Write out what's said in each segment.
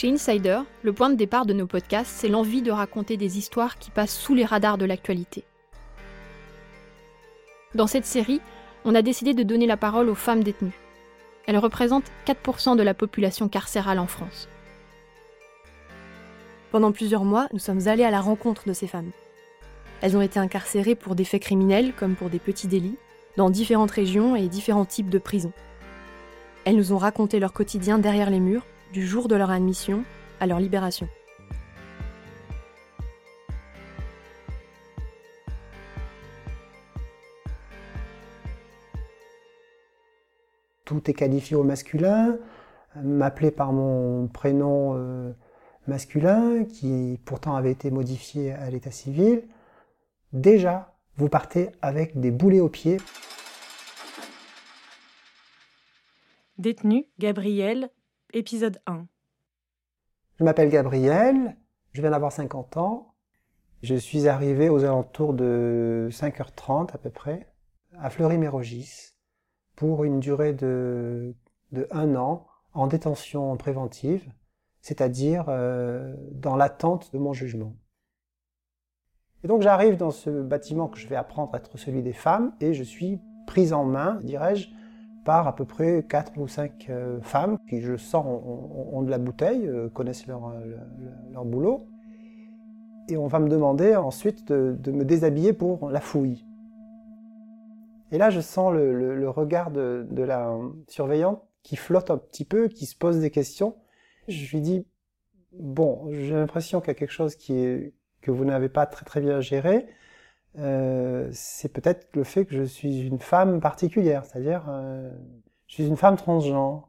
Chez Insider, le point de départ de nos podcasts, c'est l'envie de raconter des histoires qui passent sous les radars de l'actualité. Dans cette série, on a décidé de donner la parole aux femmes détenues. Elles représentent 4% de la population carcérale en France. Pendant plusieurs mois, nous sommes allés à la rencontre de ces femmes. Elles ont été incarcérées pour des faits criminels comme pour des petits délits, dans différentes régions et différents types de prisons. Elles nous ont raconté leur quotidien derrière les murs, du jour de leur admission à leur libération. Tout est qualifié au masculin, m'appeler par mon prénom euh, masculin, qui pourtant avait été modifié à l'état civil. Déjà, vous partez avec des boulets aux pieds. Détenu, Gabriel, épisode 1. Je m'appelle Gabriel, je viens d'avoir 50 ans. Je suis arrivé aux alentours de 5h30 à peu près, à Fleury-Mérogis, pour une durée de, un an en détention préventive, c'est-à-dire euh, dans l'attente de mon jugement. Et donc j'arrive dans ce bâtiment que je vais apprendre à être celui des femmes et je suis prise en main, dirais-je, par à peu près 4 ou 5 euh, femmes qui, je sens, ont, de la bouteille, euh, connaissent leur, euh, leur, boulot. Et on va me demander ensuite de, me déshabiller pour la fouille. Et là, je sens le, le, regard de, la surveillante qui flotte un petit peu, qui se pose des questions. Je lui dis, bon, j'ai l'impression qu'il y a quelque chose qui que vous n'avez pas très très bien géré. Euh, c'est peut-être le fait que je suis une femme particulière, c'est-à-dire euh, je suis une femme transgenre.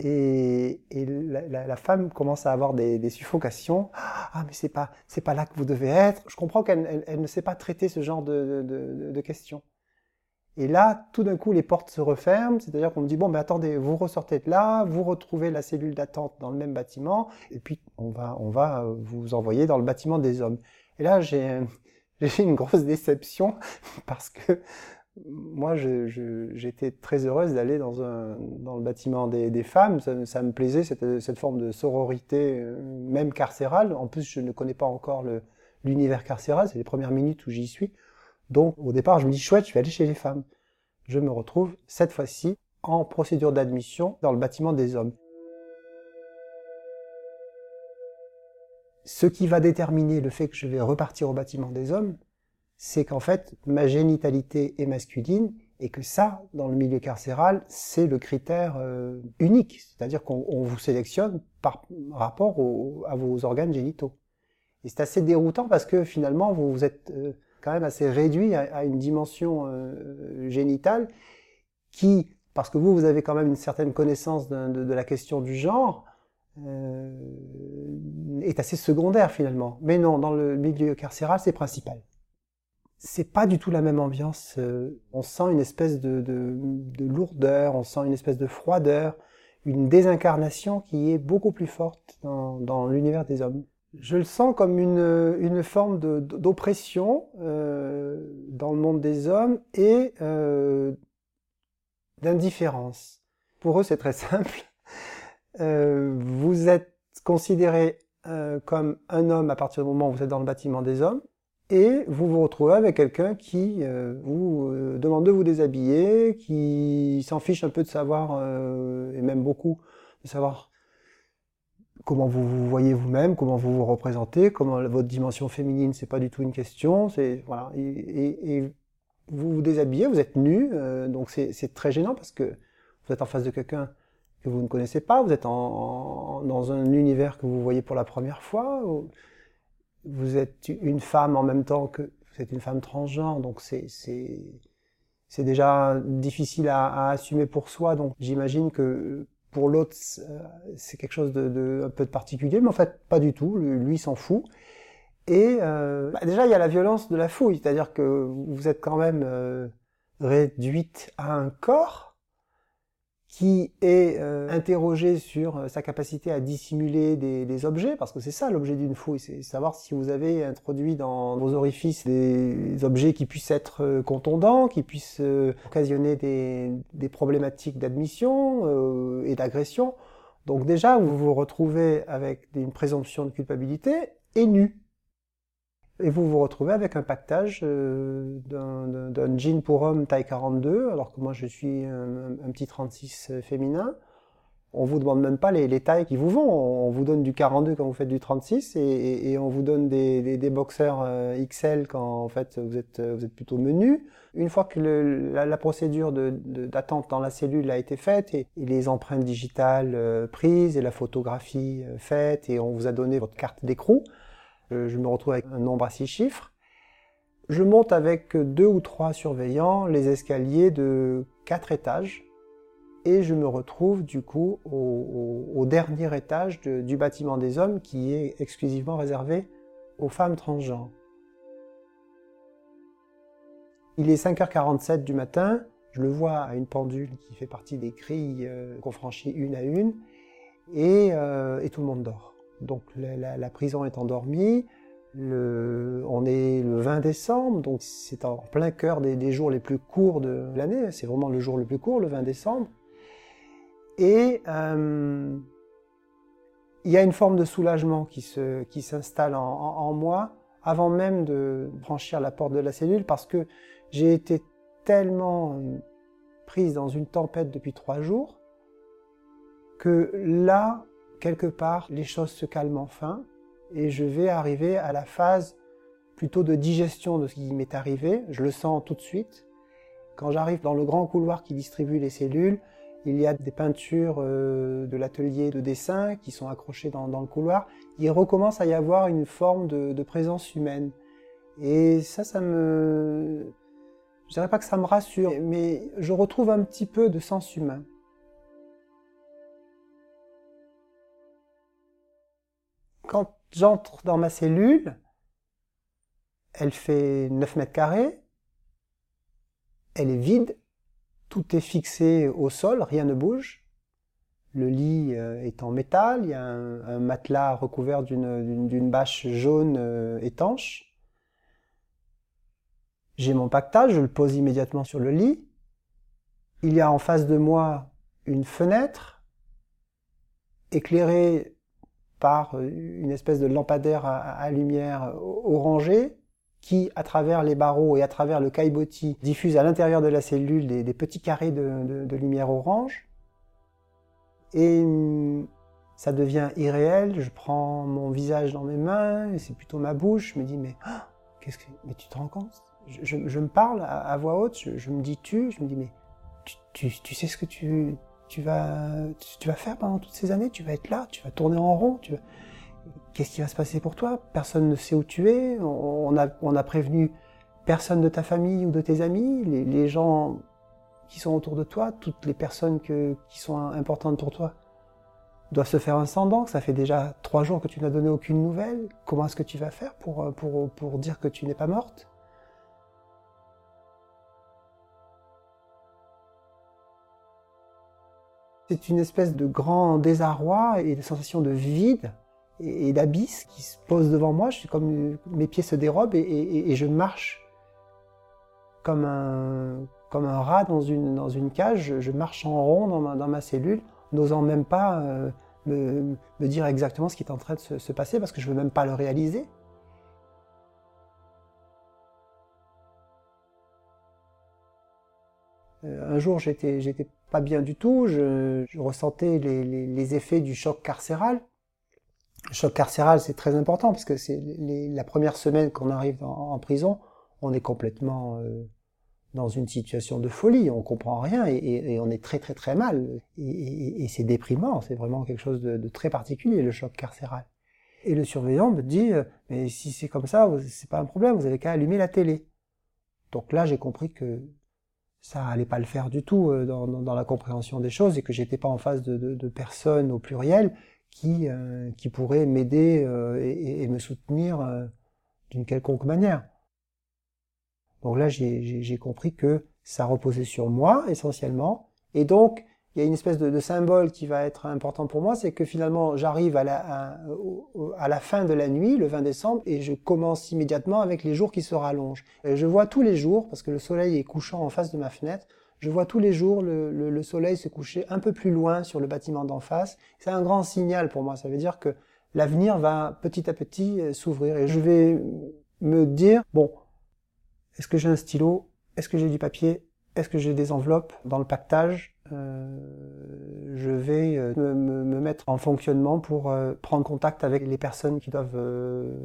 Et, et la, femme commence à avoir des, suffocations. Ah, mais c'est pas, c'est pas là que vous devez être. Je comprends qu'elle elle, ne sait pas traiter ce genre de, de, de questions. Et là, tout d'un coup, les portes se referment, c'est-à-dire qu'on me dit, bon, mais attendez, vous ressortez de là, vous retrouvez la cellule d'attente dans le même bâtiment, et puis on va, on va vous envoyer dans le bâtiment des hommes. Et là, j'ai, j'ai une grosse déception parce que moi, j'étais très heureuse d'aller dans, le bâtiment des, femmes. Ça, me plaisait, cette, cette forme de sororité, euh, même carcérale. En plus, je ne connais pas encore l'univers carcéral. C'est les premières minutes où j'y suis. Donc, au départ, je me dis, chouette, je vais aller chez les femmes. Je me retrouve, cette fois-ci, en procédure d'admission dans le bâtiment des hommes. Ce qui va déterminer le fait que je vais repartir au bâtiment des hommes, c'est qu'en fait, ma génitalité est masculine et que ça, dans le milieu carcéral, c'est le critère euh, unique. C'est-à-dire qu'on vous sélectionne par rapport à vos organes génitaux. Et c'est assez déroutant parce que finalement, vous, vous êtes euh, quand même assez réduit à, une dimension euh, génitale qui, parce que vous, vous avez quand même une certaine connaissance de, la question du genre, est assez secondaire finalement. Mais non, dans le milieu carcéral, c'est principal. C'est pas du tout la même ambiance. Euh, on sent une espèce de, de, de, lourdeur, on sent une espèce de froideur, une désincarnation qui est beaucoup plus forte dans, l'univers des hommes. Je le sens comme une, forme d'oppression euh, dans le monde des hommes et euh, d'indifférence. Pour eux, c'est très simple. Euh, vous êtes considéré euh, comme un homme à partir du moment où vous êtes dans le bâtiment des hommes, et vous vous retrouvez avec quelqu'un qui euh, vous demande de vous déshabiller, qui s'en fiche un peu de savoir, et même beaucoup, de savoir comment vous vous voyez vous-même, comment vous vous représentez, comment votre dimension féminine, c'est pas du tout une question, voilà, et, vous vous déshabillez, vous êtes nu, donc c'est très gênant parce que vous êtes en face de quelqu'un que vous ne connaissez pas, vous êtes en, dans un univers que vous voyez pour la première fois, vous êtes une femme en même temps que vous êtes une femme transgenre, donc c'est c'est déjà difficile à, à, assumer pour soi, donc j'imagine que pour l'autre c'est quelque chose de, de, un peu de particulier, mais en fait pas du tout, lui, s'en fout. Et euh, bah déjà il y a la violence de la fouille, c'est-à-dire que vous êtes quand même euh, réduite à un corps qui est euh, interrogé sur euh, sa capacité à dissimuler des, des objets, parce que c'est ça l'objet d'une fouille, c'est savoir si vous avez introduit dans vos orifices des objets qui puissent être euh, contondants, qui puissent occasionner des, des problématiques d'admission et d'agression. Donc déjà, vous vous retrouvez avec une présomption de culpabilité et nu. Et vous vous retrouvez avec un pactage euh, d'un jean pour homme taille 42, alors que moi je suis un, petit 36 féminin. On vous demande même pas les, tailles qui vous vont. On vous donne du 42 quand vous faites du 36 et, on vous donne des, des, boxers euh, XL quand en fait vous êtes, plutôt menu. Une fois que la, procédure d'attente dans la cellule a été faite et, les empreintes digitales euh, prises et la photographie faite et on vous a donné votre carte d'écrou, euh, je me retrouve avec un nombre à six chiffres. Je monte avec deux ou trois surveillants les escaliers de quatre étages et je me retrouve du coup au, dernier étage du bâtiment des hommes qui est exclusivement réservé aux femmes transgenres. Il est 5h47 du matin, je le vois à une pendule qui fait partie des grilles euh, qu'on franchit une à une et, euh, et tout le monde dort. Donc la, prison est endormie. on est le 20 décembre, donc c'est en plein cœur des, jours les plus courts de l'année. C'est vraiment le jour le plus court, le 20 décembre. Et euh, il y a une forme de soulagement qui, s'installe en, moi avant même de franchir la porte de la cellule parce que j'ai été tellement prise dans une tempête depuis trois jours que là, quelque part, les choses se calment enfin et je vais arriver à la phase plutôt de digestion de ce qui m'est arrivé. Je le sens tout de suite. Quand j'arrive dans le grand couloir qui distribue les cellules, il y a des peintures euh, de l'atelier de dessin qui sont accrochées dans, le couloir. Il recommence à y avoir une forme de, présence humaine. Et ça, ça me... Je dirais pas que ça me rassure, mais je retrouve un petit peu de sens humain. Quand j'entre dans ma cellule, elle fait 9 mètres carrés, elle est vide, tout est fixé au sol, rien ne bouge. Le lit euh, est en métal, il y a un, matelas recouvert d'une bâche jaune euh, étanche. J'ai mon pactage, je le pose immédiatement sur le lit. Il y a en face de moi une fenêtre éclairée par euh, une espèce de lampadaire à, lumière orangée qui, à travers les barreaux et à travers le caillebotis, diffuse à l'intérieur de la cellule des, petits carrés de, lumière orange. Et hum, ça devient irréel, je prends mon visage dans mes mains, c'est plutôt ma bouche, je me dis mais, ah, qu'est-ce que, mais tu te rends compte? Je, me parle à, voix haute, je, me dis tu, je me dis mais tu sais ce que tu, tu vas, faire pendant toutes ces années, tu vas être là, tu vas tourner en rond, tu qu'est-ce qui va se passer pour toi? Personne ne sait où tu es, on a, on prévenu personne de ta famille ou de tes amis, les, gens qui sont autour de toi, toutes les personnes qui sont importantes pour toi doivent se faire un semblant, ça fait déjà trois jours que tu n'as donné aucune nouvelle, comment est-ce que tu vas faire pour dire que tu n'es pas morte? C'est une espèce de grand désarroi et de sensation de vide et, d'abysse qui se pose devant moi. Je suis comme mes pieds se dérobent et, je marche comme un, comme un rat dans une, dans une cage. Je, marche en rond dans ma, cellule, n'osant même pas euh, me, dire exactement ce qui est en train de se, se passer parce que je ne veux même pas le réaliser. Euh, un jour, j'étais pas bien du tout. Je, ressentais les, effets du choc carcéral. Le choc carcéral, c'est très important parce que c'est la première semaine qu'on arrive en, prison, on est complètement euh, dans une situation de folie. On comprend rien et, on est très très très mal. Et, c'est déprimant. C'est vraiment quelque chose de, très particulier le choc carcéral. Et le surveillant me dit, euh, mais si c'est comme ça, c'est pas un problème. Vous avez qu'à allumer la télé. Donc là, j'ai compris que ça allait pas le faire du tout euh, dans, dans, la compréhension des choses et que j'étais pas en face de, de, de, personnes au pluriel qui, euh, qui pourraient m'aider euh, et, et, me soutenir d'une quelconque manière. Donc là, j'ai compris que ça reposait sur moi essentiellement, et donc il y a une espèce de, symbole qui va être important pour moi, c'est que finalement j'arrive à la, fin de la nuit, le 20 décembre, et je commence immédiatement avec les jours qui se rallongent. je vois tous les jours, parce que le soleil est couchant en face de ma fenêtre, je vois tous les jours le, soleil se coucher un peu plus loin sur le bâtiment d'en face. C'est un grand signal pour moi. Ça veut dire que l'avenir va petit à petit euh, s'ouvrir et je vais me dire, bon, est-ce que j'ai un stylo? Est-ce que j'ai du papier? Est-ce que j'ai des enveloppes dans le pactage euh, Je vais euh, me, mettre en fonctionnement pour prendre contact avec les personnes qui doivent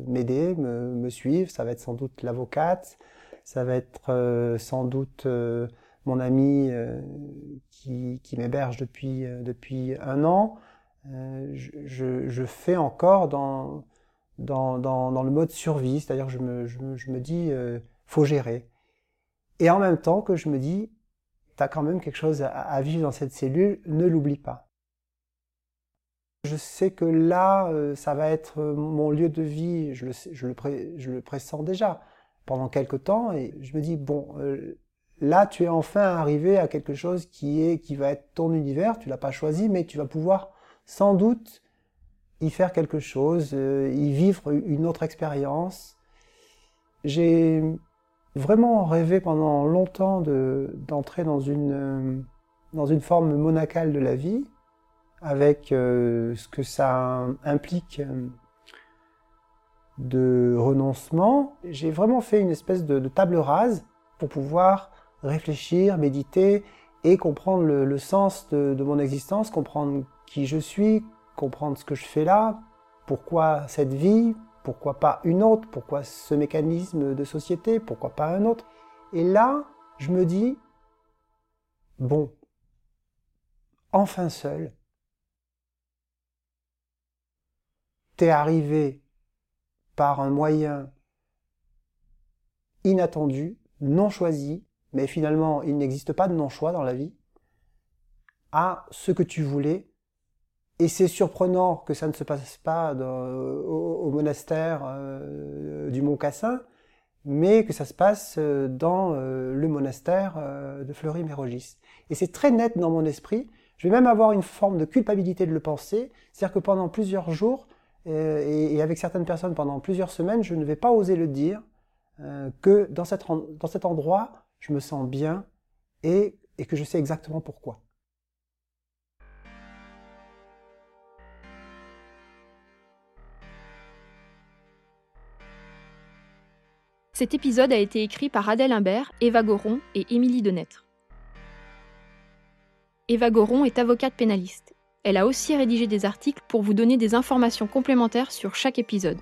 m'aider, me, suivre. Ça va être sans doute l'avocate, ça va être sans doute mon ami euh, qui, m'héberge depuis, euh, un an, euh, je, fais encore dans, le mode survie, c'est-à-dire je me, je, je me dis, faut gérer. Et en même temps que je me dis, tu as quand même quelque chose à, vivre dans cette cellule, ne l'oublie pas. Je sais que là, ça va être mon lieu de vie, je le, je je le pressens déjà pendant quelque temps, et je me dis, bon, Là, tu es enfin arrivé à quelque chose qui est, qui va être ton univers. Tu l'as pas choisi, mais tu vas pouvoir sans doute y faire quelque chose, euh, y vivre une autre expérience. J'ai vraiment rêvé pendant longtemps d'entrer dans une euh, dans une forme monacale de la vie, avec euh, ce que ça implique de renoncement. J'ai vraiment fait une espèce de table rase pour pouvoir réfléchir, méditer et comprendre le, sens de, mon existence, comprendre qui je suis, comprendre ce que je fais là, pourquoi cette vie, pourquoi pas une autre, pourquoi ce mécanisme de société, pourquoi pas un autre. Et là, je me dis, bon, enfin seul, t'es arrivé par un moyen inattendu, non choisi, mais finalement il n'existe pas de non-choix dans la vie, à ce que tu voulais. Et c'est surprenant que ça ne se passe pas au, monastère euh, du Mont Cassin, mais que ça se passe euh, dans euh, le monastère de Fleury-Mérogis. Et c'est très net dans mon esprit. Je vais même avoir une forme de culpabilité de le penser, c'est-à-dire que pendant plusieurs jours, et, avec certaines personnes pendant plusieurs semaines, je ne vais pas oser le dire, que dans, cet endroit, je me sens bien et que je sais exactement pourquoi. Cet épisode a été écrit par Adèle Imbert, Eva Goron et Émilie Denêtre. Eva Goron est avocate pénaliste. Elle a aussi rédigé des articles pour vous donner des informations complémentaires sur chaque épisode.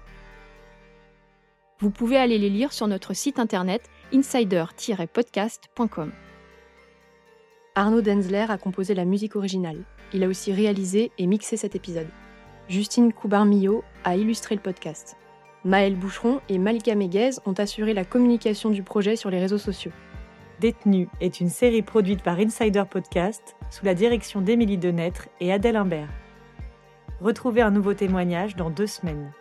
Vous pouvez aller les lire sur notre site internet insider-podcast.com. Arnaud Denzler a composé la musique originale. Il a aussi réalisé et mixé cet épisode. Justine Coubar-Millot a illustré le podcast. Maël Boucheron et Malika Meguez ont assuré la communication du projet sur les réseaux sociaux. Détenu est une série produite par Insider Podcast sous la direction d'Émilie Denêtre et Adèle Imbert. Retrouvez un nouveau témoignage dans deux semaines.